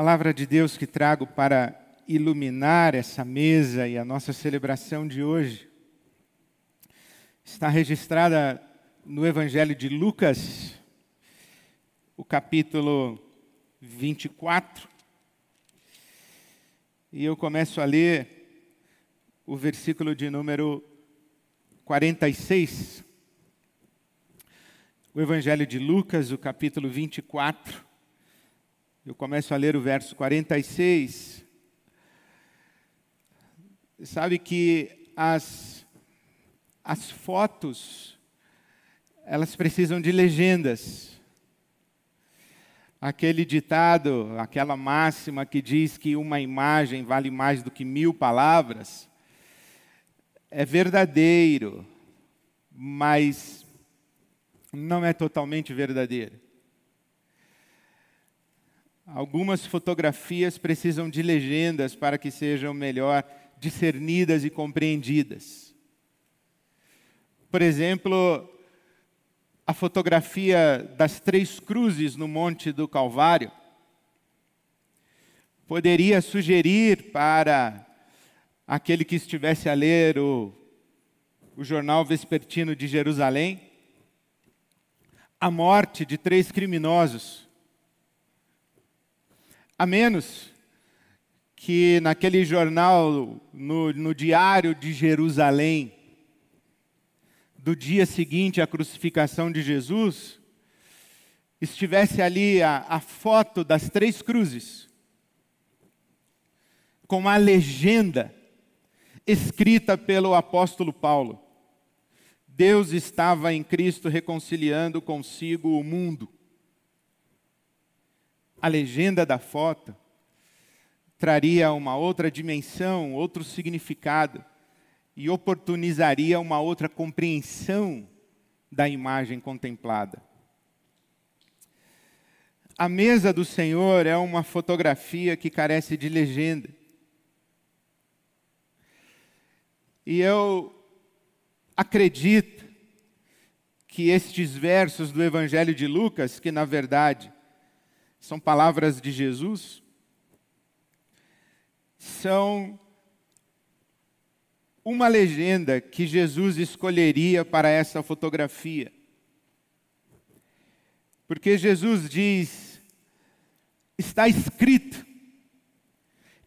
palavra de Deus que trago para iluminar essa mesa e a nossa celebração de hoje está registrada no Evangelho de Lucas, o capítulo 24. E eu começo a ler o versículo de número 46. O Evangelho de Lucas, o capítulo 24. Eu começo a ler o verso 46. Sabe que as, as fotos, elas precisam de legendas. Aquele ditado, aquela máxima que diz que uma imagem vale mais do que mil palavras, é verdadeiro, mas não é totalmente verdadeiro. Algumas fotografias precisam de legendas para que sejam melhor discernidas e compreendidas. Por exemplo, a fotografia das três cruzes no Monte do Calvário poderia sugerir para aquele que estivesse a ler o, o jornal vespertino de Jerusalém a morte de três criminosos a menos que naquele jornal, no, no diário de Jerusalém, do dia seguinte à crucificação de Jesus, estivesse ali a, a foto das três cruzes, com uma legenda escrita pelo apóstolo Paulo. Deus estava em Cristo reconciliando consigo o mundo a legenda da foto traria uma outra dimensão, outro significado e oportunizaria uma outra compreensão da imagem contemplada. A mesa do Senhor é uma fotografia que carece de legenda. E eu acredito que estes versos do Evangelho de Lucas, que na verdade são palavras de Jesus, são uma legenda que Jesus escolheria para essa fotografia. Porque Jesus diz: está escrito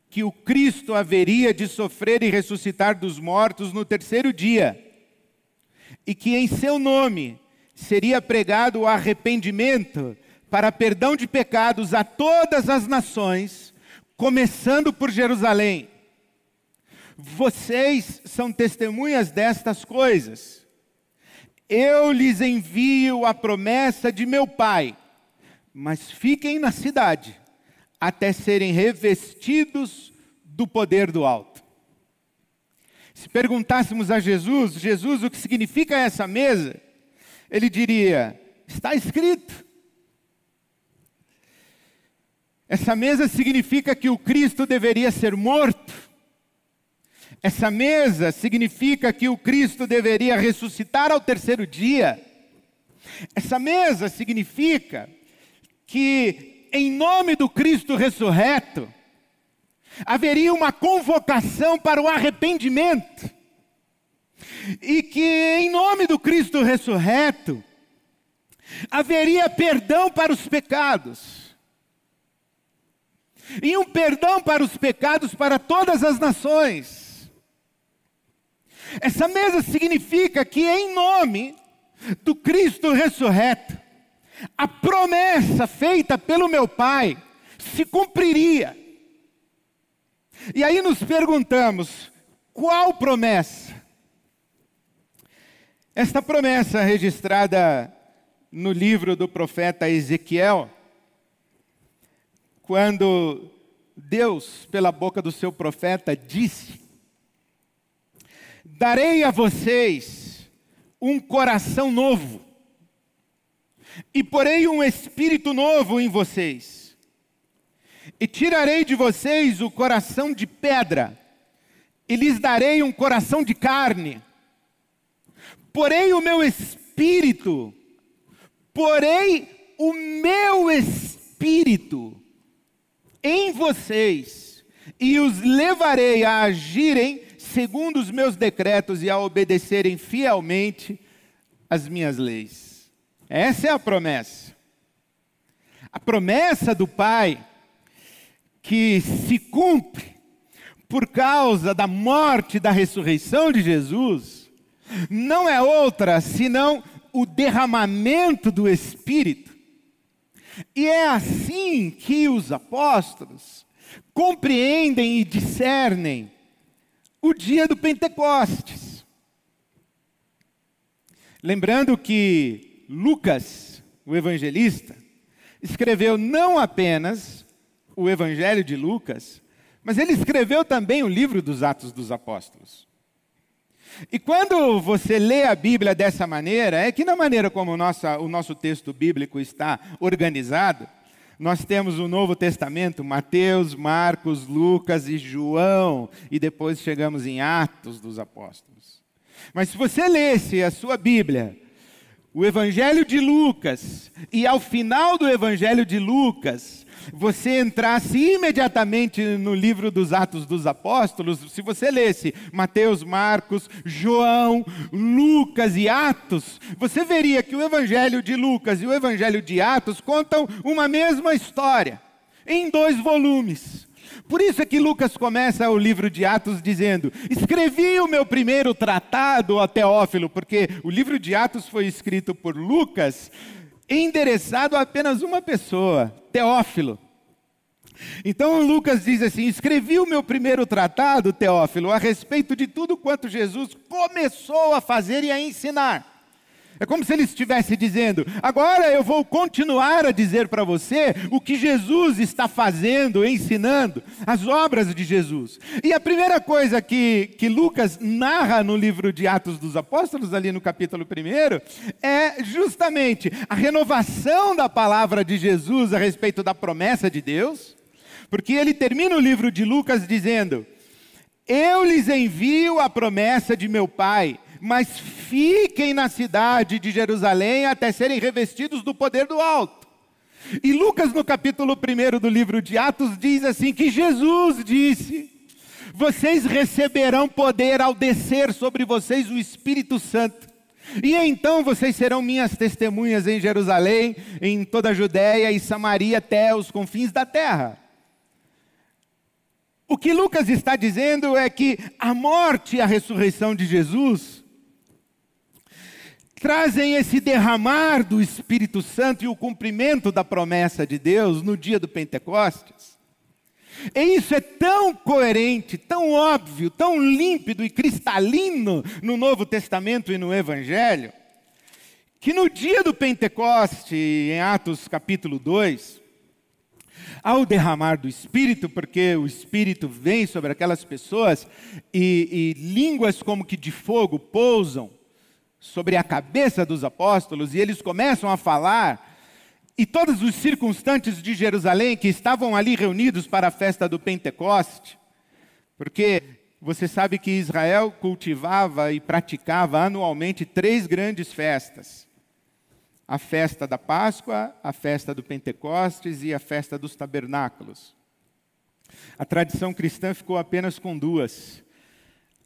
que o Cristo haveria de sofrer e ressuscitar dos mortos no terceiro dia, e que em seu nome seria pregado o arrependimento para perdão de pecados a todas as nações, começando por Jerusalém. Vocês são testemunhas destas coisas. Eu lhes envio a promessa de meu Pai, mas fiquem na cidade até serem revestidos do poder do alto. Se perguntássemos a Jesus, Jesus, o que significa essa mesa? Ele diria: está escrito. Essa mesa significa que o Cristo deveria ser morto. Essa mesa significa que o Cristo deveria ressuscitar ao terceiro dia. Essa mesa significa que, em nome do Cristo ressurreto, haveria uma convocação para o arrependimento. E que, em nome do Cristo ressurreto, haveria perdão para os pecados e um perdão para os pecados para todas as nações. Essa mesa significa que, em nome do Cristo ressurreto, a promessa feita pelo meu Pai se cumpriria. E aí nos perguntamos: qual promessa? Esta promessa registrada no livro do profeta Ezequiel quando Deus, pela boca do seu profeta, disse: Darei a vocês um coração novo, e porei um espírito novo em vocês, e tirarei de vocês o coração de pedra, e lhes darei um coração de carne. Porei o meu espírito, porei o meu espírito em vocês e os levarei a agirem segundo os meus decretos e a obedecerem fielmente as minhas leis. Essa é a promessa. A promessa do Pai que se cumpre por causa da morte e da ressurreição de Jesus não é outra senão o derramamento do Espírito. E é assim que os apóstolos compreendem e discernem o dia do Pentecostes. Lembrando que Lucas, o evangelista, escreveu não apenas o Evangelho de Lucas, mas ele escreveu também o livro dos Atos dos Apóstolos. E quando você lê a Bíblia dessa maneira, é que na maneira como o nosso, o nosso texto bíblico está organizado, nós temos o Novo Testamento, Mateus, Marcos, Lucas e João, e depois chegamos em Atos dos Apóstolos. Mas se você lesse a sua Bíblia, o Evangelho de Lucas, e ao final do Evangelho de Lucas, você entrasse imediatamente no livro dos Atos dos Apóstolos, se você lesse Mateus, Marcos, João, Lucas e Atos, você veria que o Evangelho de Lucas e o Evangelho de Atos contam uma mesma história, em dois volumes. Por isso é que Lucas começa o livro de Atos dizendo: Escrevi o meu primeiro tratado a Teófilo, porque o livro de Atos foi escrito por Lucas, endereçado a apenas uma pessoa, Teófilo. Então Lucas diz assim: Escrevi o meu primeiro tratado, Teófilo, a respeito de tudo quanto Jesus começou a fazer e a ensinar. É como se ele estivesse dizendo: agora eu vou continuar a dizer para você o que Jesus está fazendo, ensinando, as obras de Jesus. E a primeira coisa que, que Lucas narra no livro de Atos dos Apóstolos, ali no capítulo 1, é justamente a renovação da palavra de Jesus a respeito da promessa de Deus, porque ele termina o livro de Lucas dizendo: Eu lhes envio a promessa de meu Pai mas fiquem na cidade de Jerusalém até serem revestidos do poder do alto. E Lucas, no capítulo 1 do livro de Atos, diz assim: que Jesus disse: Vocês receberão poder ao descer sobre vocês o Espírito Santo. E então vocês serão minhas testemunhas em Jerusalém, em toda a Judéia e Samaria até os confins da terra. O que Lucas está dizendo é que a morte e a ressurreição de Jesus trazem esse derramar do Espírito Santo e o cumprimento da promessa de Deus no dia do Pentecostes. E isso é tão coerente, tão óbvio, tão límpido e cristalino no Novo Testamento e no Evangelho, que no dia do Pentecoste, em Atos capítulo 2, ao derramar do Espírito, porque o Espírito vem sobre aquelas pessoas e, e línguas como que de fogo pousam sobre a cabeça dos apóstolos e eles começam a falar, e todos os circunstantes de Jerusalém que estavam ali reunidos para a festa do Pentecoste, porque você sabe que Israel cultivava e praticava anualmente três grandes festas: a festa da Páscoa, a festa do Pentecostes e a festa dos tabernáculos. A tradição cristã ficou apenas com duas: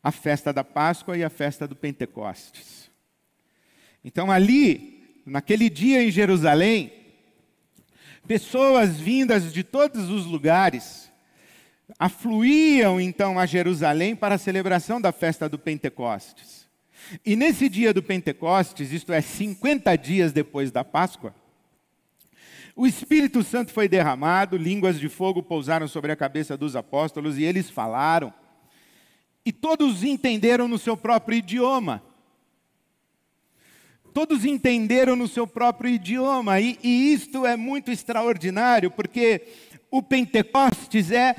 a festa da Páscoa e a festa do Pentecostes. Então, ali, naquele dia em Jerusalém, pessoas vindas de todos os lugares afluíam então a Jerusalém para a celebração da festa do Pentecostes. E nesse dia do Pentecostes, isto é, 50 dias depois da Páscoa, o Espírito Santo foi derramado, línguas de fogo pousaram sobre a cabeça dos apóstolos e eles falaram. E todos entenderam no seu próprio idioma todos entenderam no seu próprio idioma, e, e isto é muito extraordinário, porque o Pentecostes é,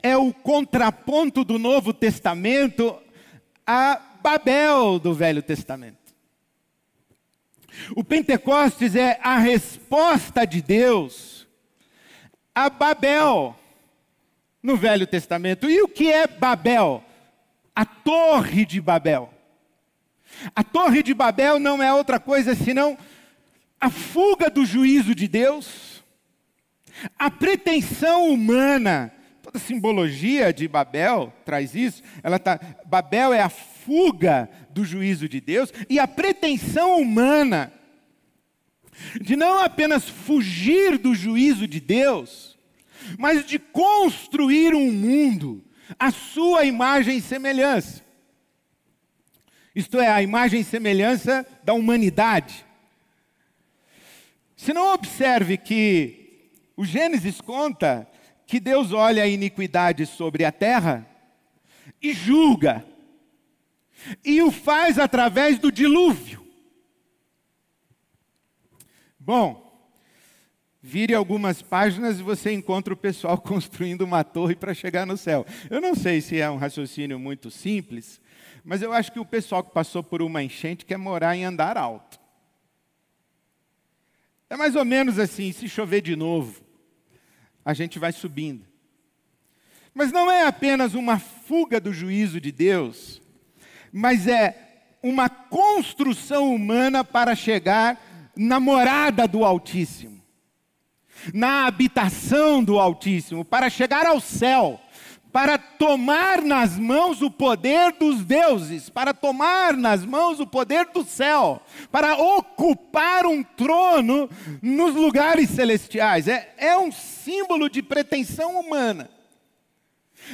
é o contraponto do Novo Testamento a Babel do Velho Testamento. O Pentecostes é a resposta de Deus a Babel no Velho Testamento. E o que é Babel? A Torre de Babel. A Torre de Babel não é outra coisa senão a fuga do juízo de Deus, A pretensão humana, toda a simbologia de Babel traz isso. Ela tá, Babel é a fuga do juízo de Deus e a pretensão humana de não apenas fugir do juízo de Deus, mas de construir um mundo à sua imagem e semelhança. Isto é, a imagem e semelhança da humanidade. Se não observe que o Gênesis conta que Deus olha a iniquidade sobre a terra e julga, e o faz através do dilúvio. Bom, vire algumas páginas e você encontra o pessoal construindo uma torre para chegar no céu. Eu não sei se é um raciocínio muito simples, mas eu acho que o pessoal que passou por uma enchente quer morar em andar alto. É mais ou menos assim: se chover de novo, a gente vai subindo. Mas não é apenas uma fuga do juízo de Deus, mas é uma construção humana para chegar na morada do Altíssimo, na habitação do Altíssimo, para chegar ao céu para tomar nas mãos o poder dos deuses, para tomar nas mãos o poder do céu, para ocupar um trono nos lugares celestiais. É, é um símbolo de pretensão humana.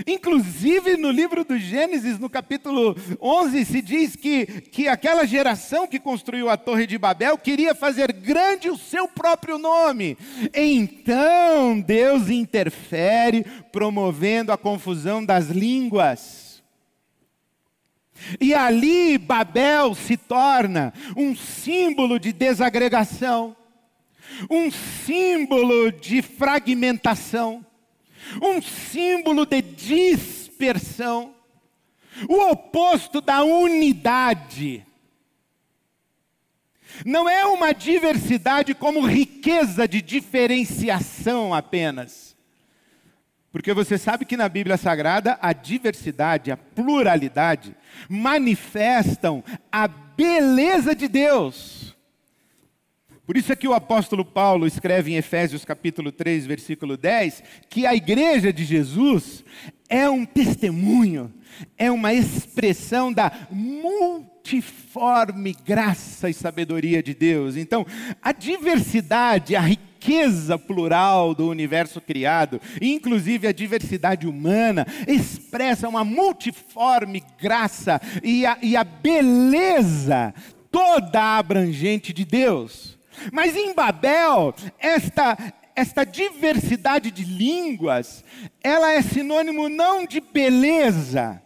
Inclusive no livro do Gênesis, no capítulo 11, se diz que, que aquela geração que construiu a Torre de Babel queria fazer grande o seu próprio nome. Então Deus interfere, promovendo a confusão das línguas. E ali Babel se torna um símbolo de desagregação, um símbolo de fragmentação um símbolo de dispersão, o oposto da unidade. Não é uma diversidade como riqueza de diferenciação apenas. Porque você sabe que na Bíblia Sagrada a diversidade, a pluralidade manifestam a beleza de Deus. Por isso é que o apóstolo Paulo escreve em Efésios capítulo 3, versículo 10, que a igreja de Jesus é um testemunho, é uma expressão da multiforme graça e sabedoria de Deus. Então, a diversidade, a riqueza plural do universo criado, inclusive a diversidade humana, expressa uma multiforme graça e a, e a beleza toda abrangente de Deus. Mas em Babel, esta, esta diversidade de línguas, ela é sinônimo não de beleza,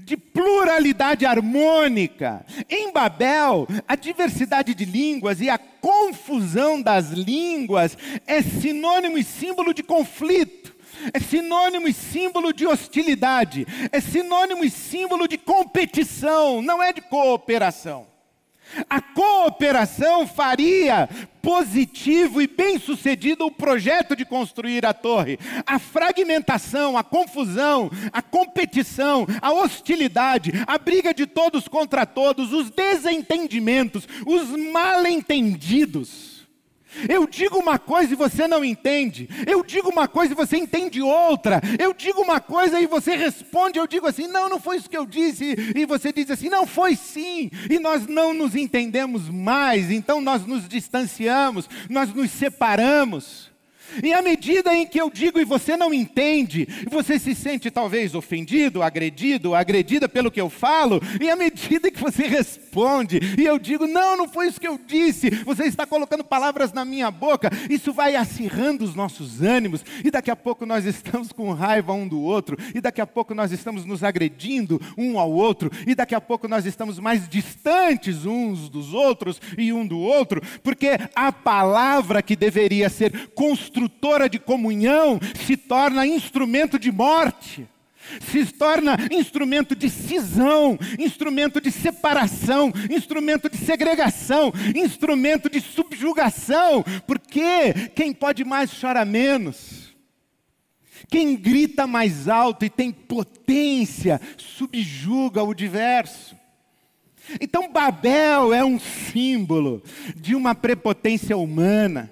de pluralidade harmônica. Em Babel, a diversidade de línguas e a confusão das línguas é sinônimo e símbolo de conflito. É sinônimo e símbolo de hostilidade, é sinônimo e símbolo de competição, não é de cooperação. A cooperação faria positivo e bem-sucedido o projeto de construir a torre. A fragmentação, a confusão, a competição, a hostilidade, a briga de todos contra todos, os desentendimentos, os mal-entendidos eu digo uma coisa e você não entende. Eu digo uma coisa e você entende outra. Eu digo uma coisa e você responde. Eu digo assim: não, não foi isso que eu disse. E você diz assim: não, foi sim. E nós não nos entendemos mais. Então nós nos distanciamos, nós nos separamos. E à medida em que eu digo e você não entende, você se sente talvez ofendido, agredido, agredida pelo que eu falo, e à medida que você responde e eu digo, não, não foi isso que eu disse, você está colocando palavras na minha boca, isso vai acirrando os nossos ânimos, e daqui a pouco nós estamos com raiva um do outro, e daqui a pouco nós estamos nos agredindo um ao outro, e daqui a pouco nós estamos mais distantes uns dos outros e um do outro, porque a palavra que deveria ser construída, construtora de comunhão se torna instrumento de morte, se torna instrumento de cisão, instrumento de separação, instrumento de segregação, instrumento de subjugação, porque quem pode mais chora menos. Quem grita mais alto e tem potência subjuga o diverso. Então, Babel é um símbolo de uma prepotência humana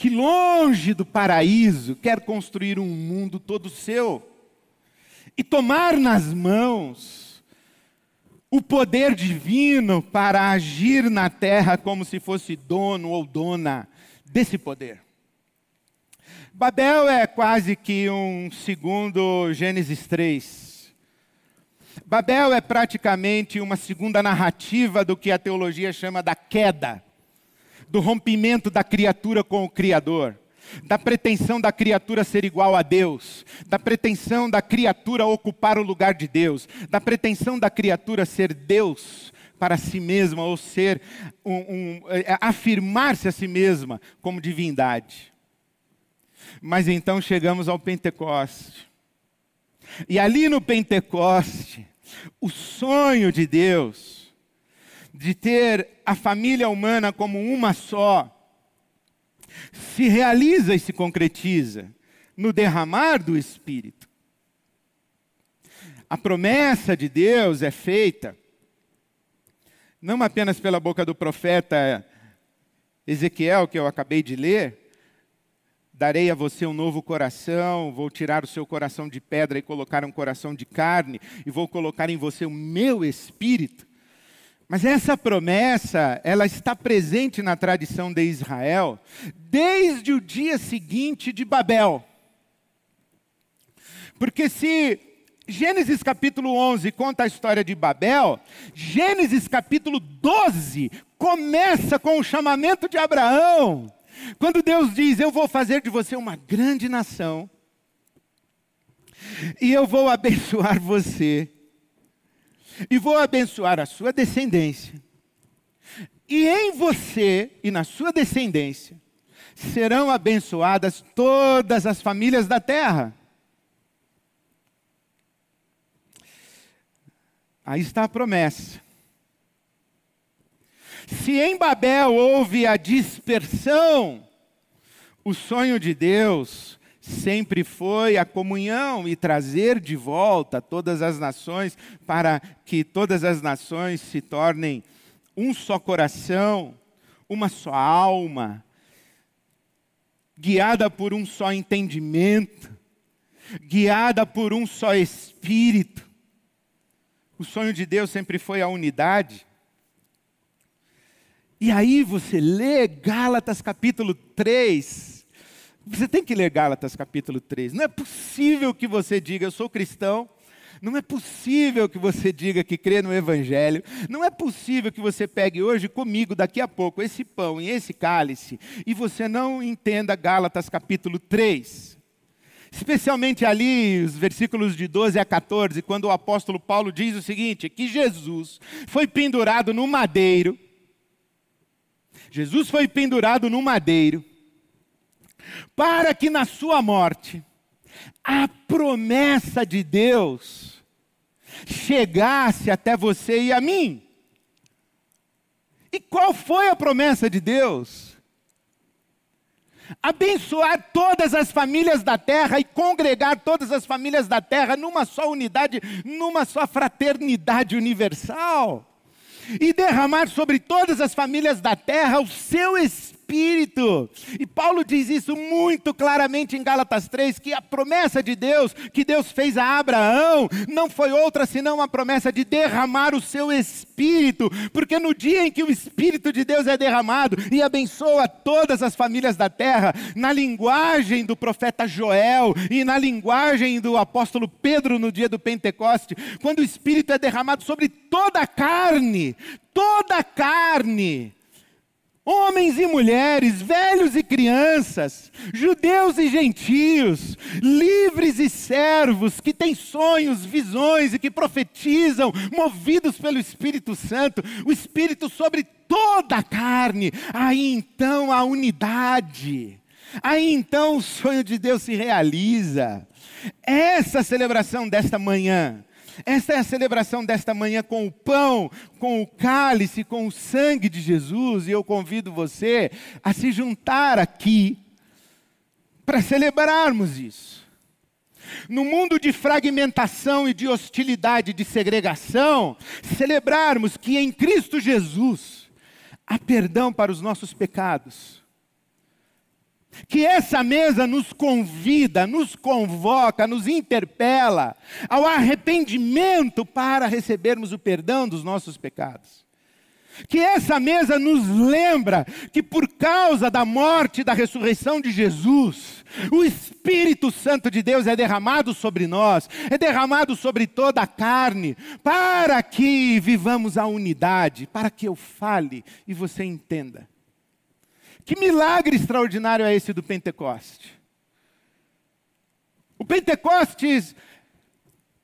que longe do paraíso quer construir um mundo todo seu e tomar nas mãos o poder divino para agir na terra como se fosse dono ou dona desse poder. Babel é quase que um segundo Gênesis 3. Babel é praticamente uma segunda narrativa do que a teologia chama da queda, do rompimento da criatura com o Criador da pretensão da criatura ser igual a Deus, da pretensão da criatura ocupar o lugar de Deus, da pretensão da criatura ser Deus para si mesma, ou ser um, um, é, afirmar-se a si mesma como divindade. Mas então chegamos ao Pentecoste. E ali no Pentecoste, o sonho de Deus de ter a família humana como uma só, se realiza e se concretiza no derramar do Espírito. A promessa de Deus é feita não apenas pela boca do profeta Ezequiel, que eu acabei de ler, darei a você um novo coração, vou tirar o seu coração de pedra e colocar um coração de carne, e vou colocar em você o meu espírito. Mas essa promessa, ela está presente na tradição de Israel desde o dia seguinte de Babel. Porque se Gênesis capítulo 11 conta a história de Babel, Gênesis capítulo 12 começa com o chamamento de Abraão. Quando Deus diz: Eu vou fazer de você uma grande nação, e eu vou abençoar você e vou abençoar a sua descendência. E em você e na sua descendência serão abençoadas todas as famílias da terra. Aí está a promessa. Se em Babel houve a dispersão, o sonho de Deus sempre foi a comunhão e trazer de volta todas as nações para que todas as nações se tornem um só coração, uma só alma, guiada por um só entendimento, guiada por um só espírito. O sonho de Deus sempre foi a unidade. E aí você lê Gálatas capítulo 3, você tem que ler Gálatas capítulo 3. Não é possível que você diga, eu sou cristão. Não é possível que você diga que crê no Evangelho. Não é possível que você pegue hoje comigo, daqui a pouco, esse pão e esse cálice, e você não entenda Gálatas capítulo 3. Especialmente ali, os versículos de 12 a 14, quando o apóstolo Paulo diz o seguinte: que Jesus foi pendurado no madeiro. Jesus foi pendurado no madeiro para que na sua morte a promessa de Deus chegasse até você e a mim. E qual foi a promessa de Deus? Abençoar todas as famílias da terra e congregar todas as famílias da terra numa só unidade, numa só fraternidade universal. E derramar sobre todas as famílias da terra o seu espírito Espírito. E Paulo diz isso muito claramente em Gálatas 3, que a promessa de Deus, que Deus fez a Abraão, não foi outra senão a promessa de derramar o seu Espírito, porque no dia em que o Espírito de Deus é derramado e abençoa todas as famílias da terra, na linguagem do profeta Joel e na linguagem do apóstolo Pedro no dia do Pentecoste, quando o Espírito é derramado sobre toda a carne, toda a carne, homens e mulheres, velhos e crianças, judeus e gentios, livres e servos, que têm sonhos, visões e que profetizam, movidos pelo Espírito Santo, o Espírito sobre toda a carne. Aí então a unidade, aí então o sonho de Deus se realiza. Essa celebração desta manhã esta é a celebração desta manhã com o pão, com o cálice, com o sangue de Jesus, e eu convido você a se juntar aqui para celebrarmos isso. No mundo de fragmentação e de hostilidade, de segregação, celebrarmos que em Cristo Jesus há perdão para os nossos pecados que essa mesa nos convida, nos convoca, nos interpela ao arrependimento para recebermos o perdão dos nossos pecados. Que essa mesa nos lembra que por causa da morte e da ressurreição de Jesus, o Espírito Santo de Deus é derramado sobre nós, é derramado sobre toda a carne, para que vivamos a unidade, para que eu fale e você entenda. Que milagre extraordinário é esse do Pentecoste? O Pentecostes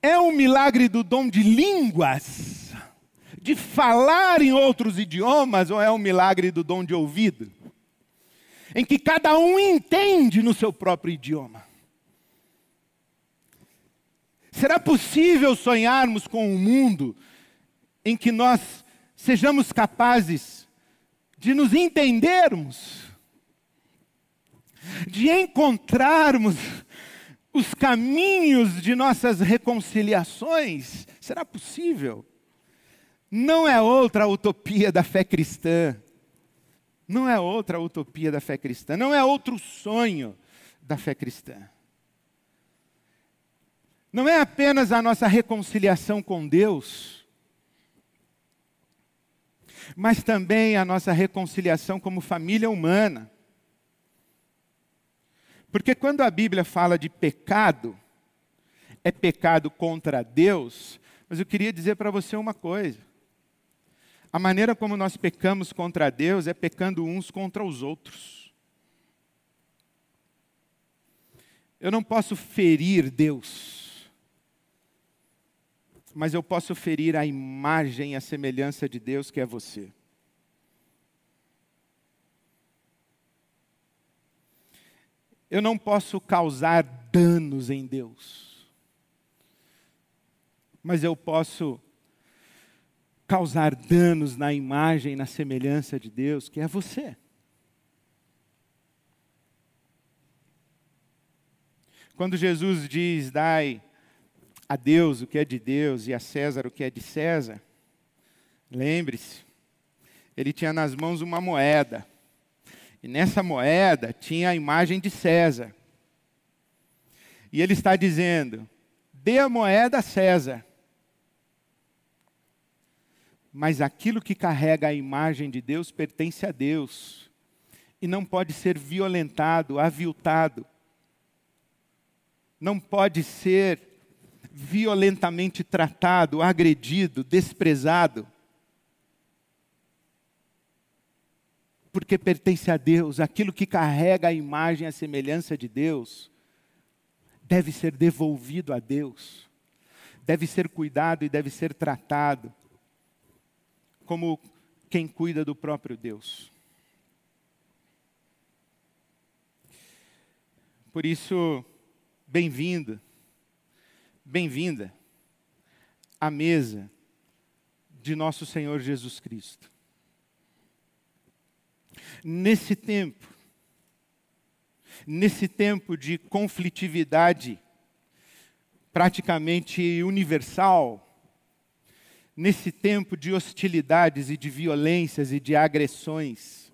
é um milagre do dom de línguas, de falar em outros idiomas, ou é um milagre do dom de ouvido? Em que cada um entende no seu próprio idioma. Será possível sonharmos com um mundo em que nós sejamos capazes de nos entendermos, de encontrarmos os caminhos de nossas reconciliações, será possível? Não é outra utopia da fé cristã. Não é outra utopia da fé cristã. Não é outro sonho da fé cristã. Não é apenas a nossa reconciliação com Deus mas também a nossa reconciliação como família humana. Porque quando a Bíblia fala de pecado, é pecado contra Deus, mas eu queria dizer para você uma coisa. A maneira como nós pecamos contra Deus é pecando uns contra os outros. Eu não posso ferir Deus mas eu posso ferir a imagem a semelhança de Deus que é você. Eu não posso causar danos em Deus, mas eu posso causar danos na imagem na semelhança de Deus, que é você. Quando Jesus diz: Dai a Deus o que é de Deus e a César o que é de César, lembre-se, ele tinha nas mãos uma moeda. E nessa moeda tinha a imagem de César. E ele está dizendo: dê a moeda a César. Mas aquilo que carrega a imagem de Deus pertence a Deus. E não pode ser violentado, aviltado. Não pode ser violentamente tratado, agredido, desprezado. Porque pertence a Deus, aquilo que carrega a imagem, a semelhança de Deus, deve ser devolvido a Deus, deve ser cuidado e deve ser tratado como quem cuida do próprio Deus. Por isso, bem-vindo bem-vinda à mesa de nosso Senhor Jesus Cristo. Nesse tempo, nesse tempo de conflitividade praticamente universal, nesse tempo de hostilidades e de violências e de agressões,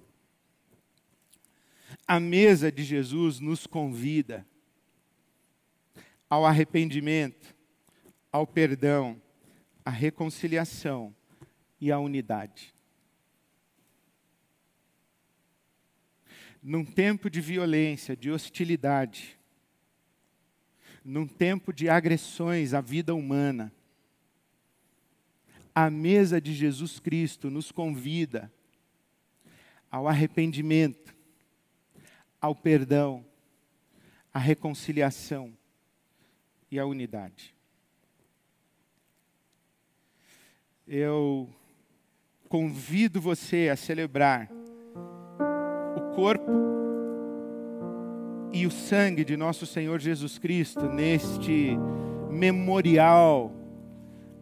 a mesa de Jesus nos convida ao arrependimento, ao perdão, à reconciliação e à unidade. Num tempo de violência, de hostilidade, num tempo de agressões à vida humana, a mesa de Jesus Cristo nos convida ao arrependimento, ao perdão, à reconciliação e a unidade. Eu convido você a celebrar o corpo e o sangue de nosso Senhor Jesus Cristo neste memorial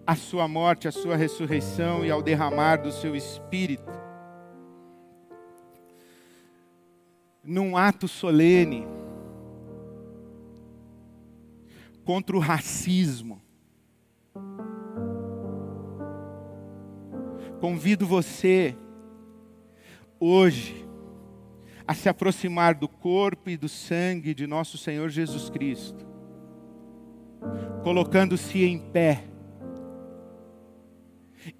à sua morte, à sua ressurreição e ao derramar do seu espírito. Num ato solene, contra o racismo. Convido você, hoje, a se aproximar do corpo e do sangue de nosso Senhor Jesus Cristo, colocando-se em pé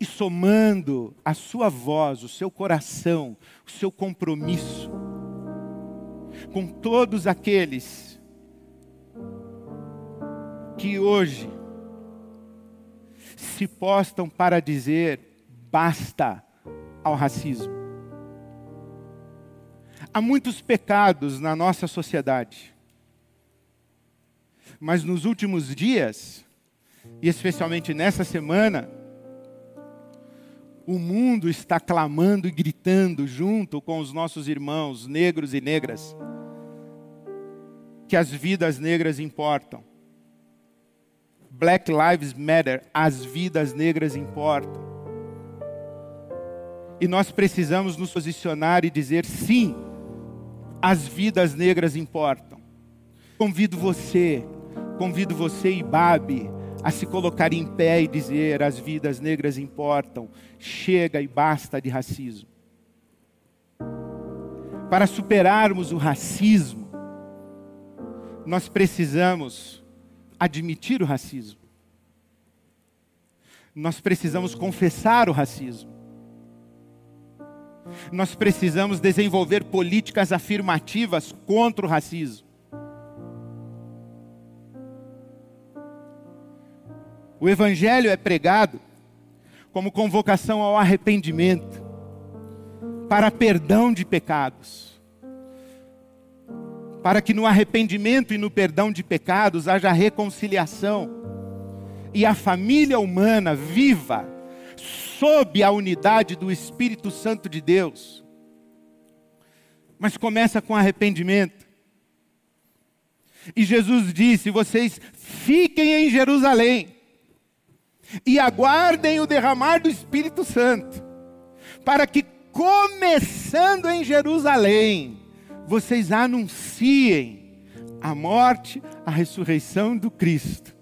e somando a sua voz, o seu coração, o seu compromisso com todos aqueles que hoje se postam para dizer basta ao racismo. Há muitos pecados na nossa sociedade, mas nos últimos dias, e especialmente nessa semana, o mundo está clamando e gritando junto com os nossos irmãos negros e negras que as vidas negras importam. Black Lives Matter, as vidas negras importam. E nós precisamos nos posicionar e dizer sim, as vidas negras importam. Convido você, convido você e Babi a se colocar em pé e dizer: as vidas negras importam, chega e basta de racismo. Para superarmos o racismo, nós precisamos admitir o racismo. Nós precisamos confessar o racismo. Nós precisamos desenvolver políticas afirmativas contra o racismo. O Evangelho é pregado como convocação ao arrependimento, para perdão de pecados, para que no arrependimento e no perdão de pecados haja reconciliação e a família humana viva sob a unidade do Espírito Santo de Deus. Mas começa com arrependimento. E Jesus disse: Vocês fiquem em Jerusalém e aguardem o derramar do Espírito Santo, para que, começando em Jerusalém, vocês anunciem a morte, a ressurreição do Cristo,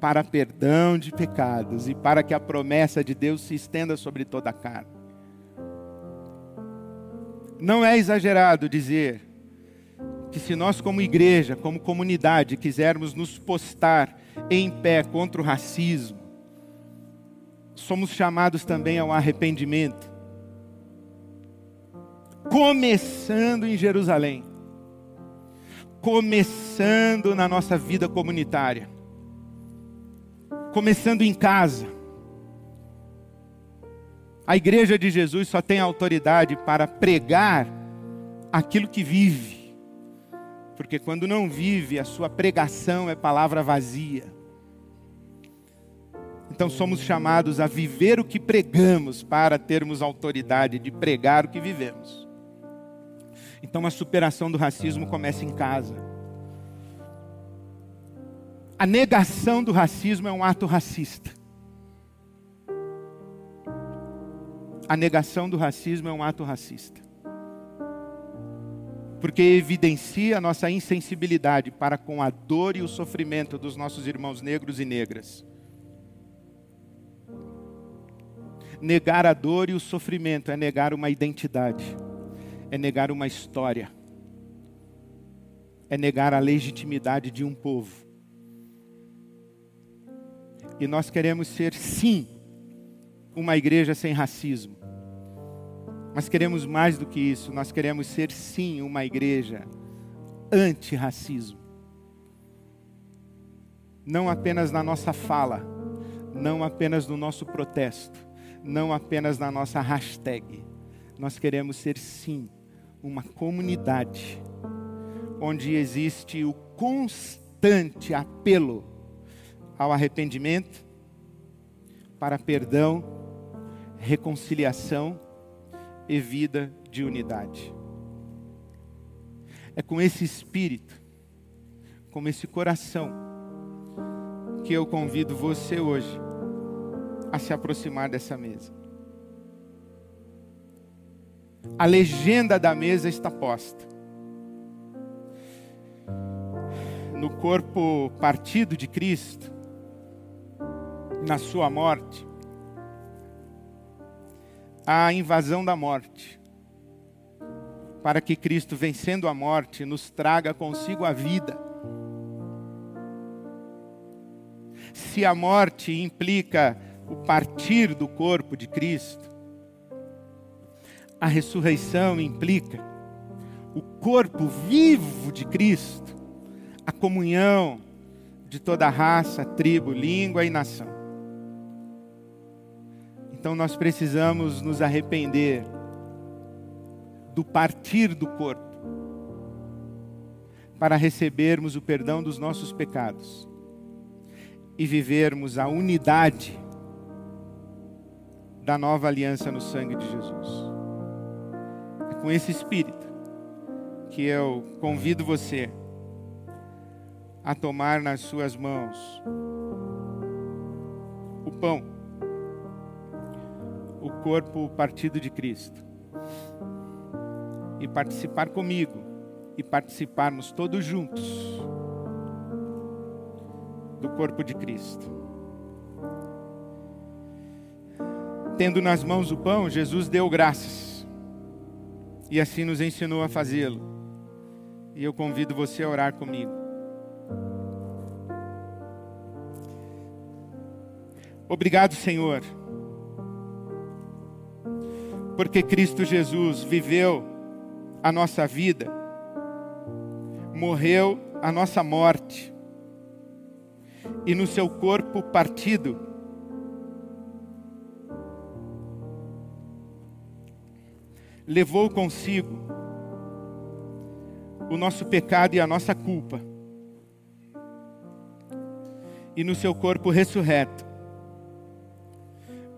para perdão de pecados e para que a promessa de Deus se estenda sobre toda a carne. Não é exagerado dizer que se nós, como igreja, como comunidade, quisermos nos postar em pé contra o racismo, somos chamados também ao arrependimento. Começando em Jerusalém, começando na nossa vida comunitária, começando em casa. A igreja de Jesus só tem autoridade para pregar aquilo que vive, porque quando não vive, a sua pregação é palavra vazia. Então somos chamados a viver o que pregamos para termos autoridade de pregar o que vivemos. Então a superação do racismo começa em casa. A negação do racismo é um ato racista. A negação do racismo é um ato racista. Porque evidencia a nossa insensibilidade para com a dor e o sofrimento dos nossos irmãos negros e negras Negar a dor e o sofrimento é negar uma identidade, é negar uma história, é negar a legitimidade de um povo. E nós queremos ser, sim, uma igreja sem racismo. Mas queremos mais do que isso, nós queremos ser, sim, uma igreja anti-racismo. Não apenas na nossa fala, não apenas no nosso protesto, não apenas na nossa hashtag. Nós queremos ser, sim, uma comunidade onde existe o constante apelo ao arrependimento, para perdão, reconciliação e vida de unidade. É com esse espírito, com esse coração, que eu convido você hoje a se aproximar dessa mesa. A legenda da mesa está posta. No corpo partido de Cristo, na sua morte, a invasão da morte. para que Cristo, vencendo a morte, nos traga consigo a vida. Se a morte implica o partir do corpo de Cristo, a ressurreição implica o corpo vivo de Cristo, a comunhão de toda raça, tribo, língua e nação. Então nós precisamos nos arrepender do partir do corpo, para recebermos o perdão dos nossos pecados e vivermos a unidade da nova aliança no sangue de Jesus. Com esse espírito que eu convido você a tomar nas suas mãos o pão, o corpo partido de Cristo e participar comigo e participarmos todos juntos do corpo de Cristo. Tendo nas mãos o pão, Jesus deu graças e assim nos ensinou a fazê-lo. E eu convido você a orar comigo. Obrigado, Senhor, porque Cristo Jesus viveu a nossa vida, morreu a nossa morte, e no seu corpo partido, levou consigo o nosso pecado e a nossa culpa, e no seu corpo ressurreto,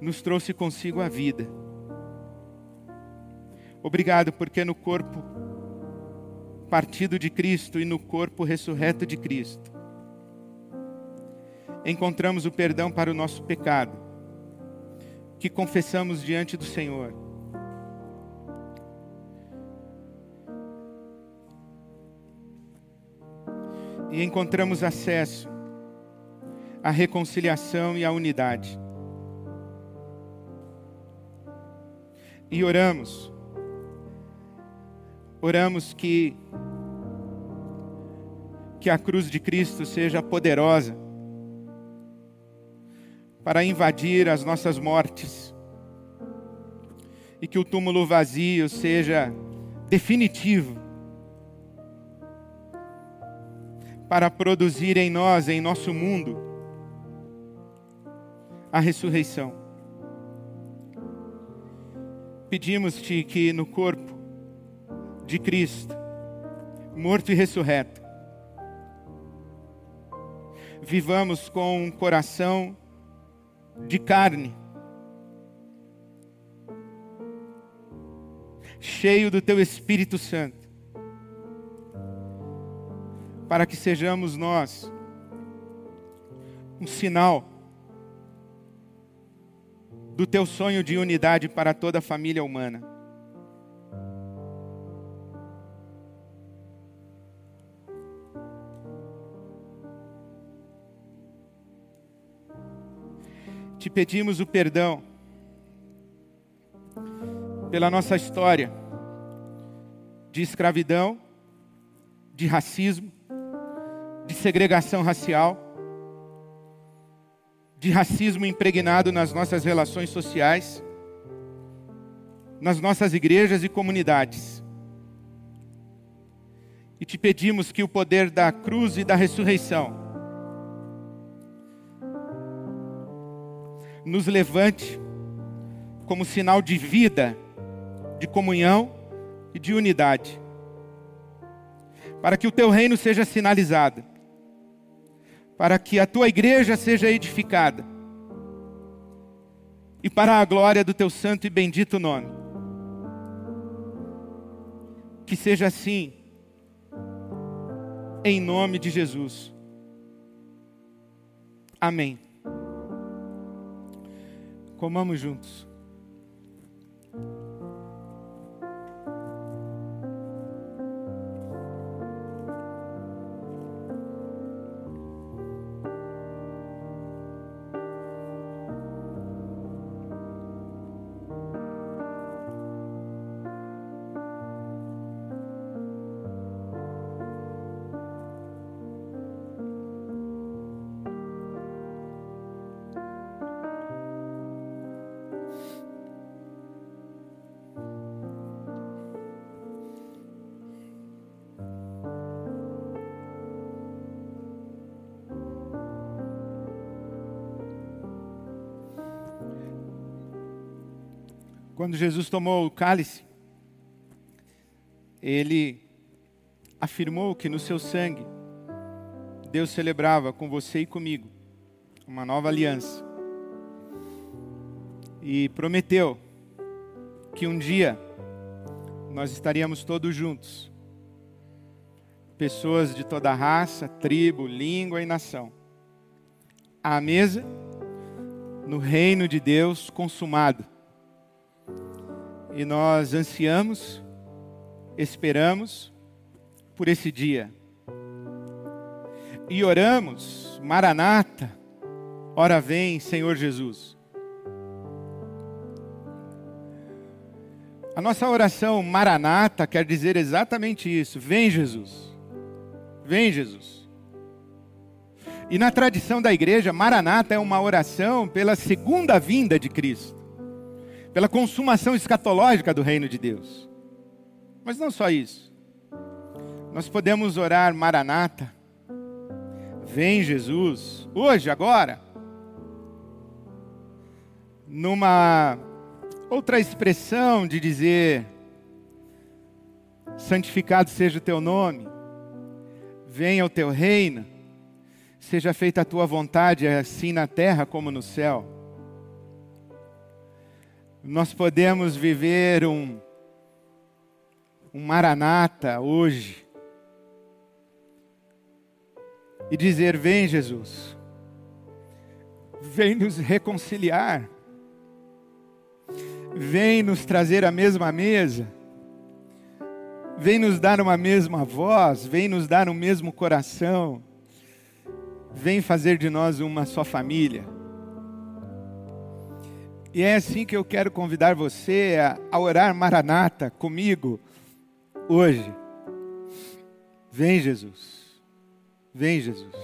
nos trouxe consigo a vida Obrigado, porque no corpo partido de Cristo e no corpo ressurreto de Cristo, encontramos o perdão para o nosso pecado, que confessamos diante do Senhor. E encontramos acesso à reconciliação e à unidade. E oramos Oramos que que a cruz de Cristo seja poderosa para invadir as nossas mortes e que o túmulo vazio seja definitivo para produzir em nós, em nosso mundo, a ressurreição. Pedimos-te que no corpo de Cristo, morto e ressurreto. Vivamos com um coração de carne, cheio do Teu Espírito Santo, para que sejamos nós um sinal do Teu sonho de unidade para toda a família humana. te pedimos o perdão pela nossa história de escravidão, de racismo, de segregação racial, de racismo impregnado nas nossas relações sociais, nas nossas igrejas e comunidades. E te pedimos que o poder da cruz e da ressurreição nos levante como sinal de vida, de comunhão e de unidade. Para que o teu reino seja sinalizado, para que a tua igreja seja edificada, e para a glória do teu santo e bendito nome. Que seja assim, em nome de Jesus. Amém. Comamos juntos. Quando Jesus tomou o cálice, ele afirmou que no seu sangue Deus celebrava com você e comigo uma nova aliança. E prometeu que um dia nós estaríamos todos juntos. Pessoas de toda raça, tribo, língua e nação. À mesa, no reino de Deus consumado e nós ansiamos, esperamos por esse dia. E oramos, Maranata, ora vem, Senhor Jesus. A nossa oração Maranata quer dizer exatamente isso: vem Jesus, vem Jesus. E na tradição da igreja, Maranata é uma oração pela segunda vinda de Cristo pela consumação escatológica do reino de Deus. Mas não só isso. Nós podemos orar Maranata. Vem Jesus, hoje, agora. Numa outra expressão de dizer: santificado seja o teu nome, venha o teu reino, seja feita a tua vontade, assim na terra como no céu nós podemos viver um, um maranata hoje e dizer: Vem, Jesus, vem nos reconciliar, vem nos trazer a mesma mesa, vem nos dar uma mesma voz, vem nos dar o um mesmo coração, vem fazer de nós uma só família. E é assim que eu quero convidar você a, orar Maranata comigo hoje. Vem, Jesus. Vem, Jesus.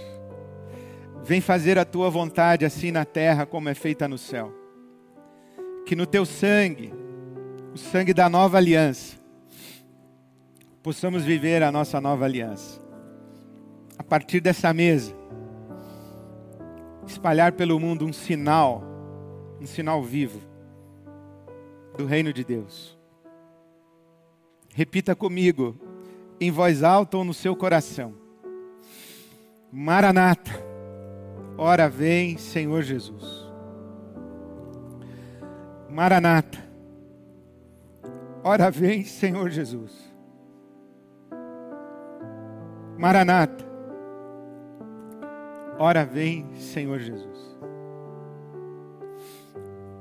Vem fazer a tua vontade assim na terra como é feita no céu. Que no teu sangue, o sangue da nova aliança, possamos viver a nossa nova aliança. A partir dessa mesa, espalhar pelo mundo um sinal um sinal vivo do reino de Deus. Repita comigo, em voz alta ou no seu coração: Maranata, ora vem, Senhor Jesus. Maranata, ora vem, Senhor Jesus. Maranata, ora vem, Senhor Jesus.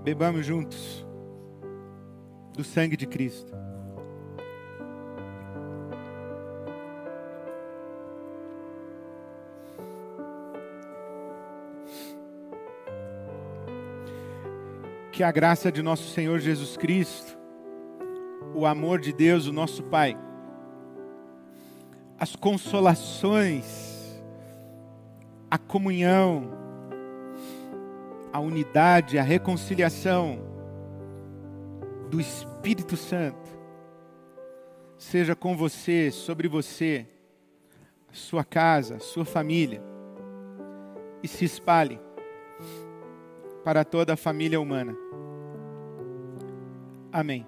Bebamos juntos do sangue de Cristo. Que a graça de nosso Senhor Jesus Cristo, o amor de Deus, o nosso Pai, as consolações, a comunhão, a unidade, a reconciliação do Espírito Santo seja com você, sobre você, sua casa, sua família, e se espalhe para toda a família humana. Amém.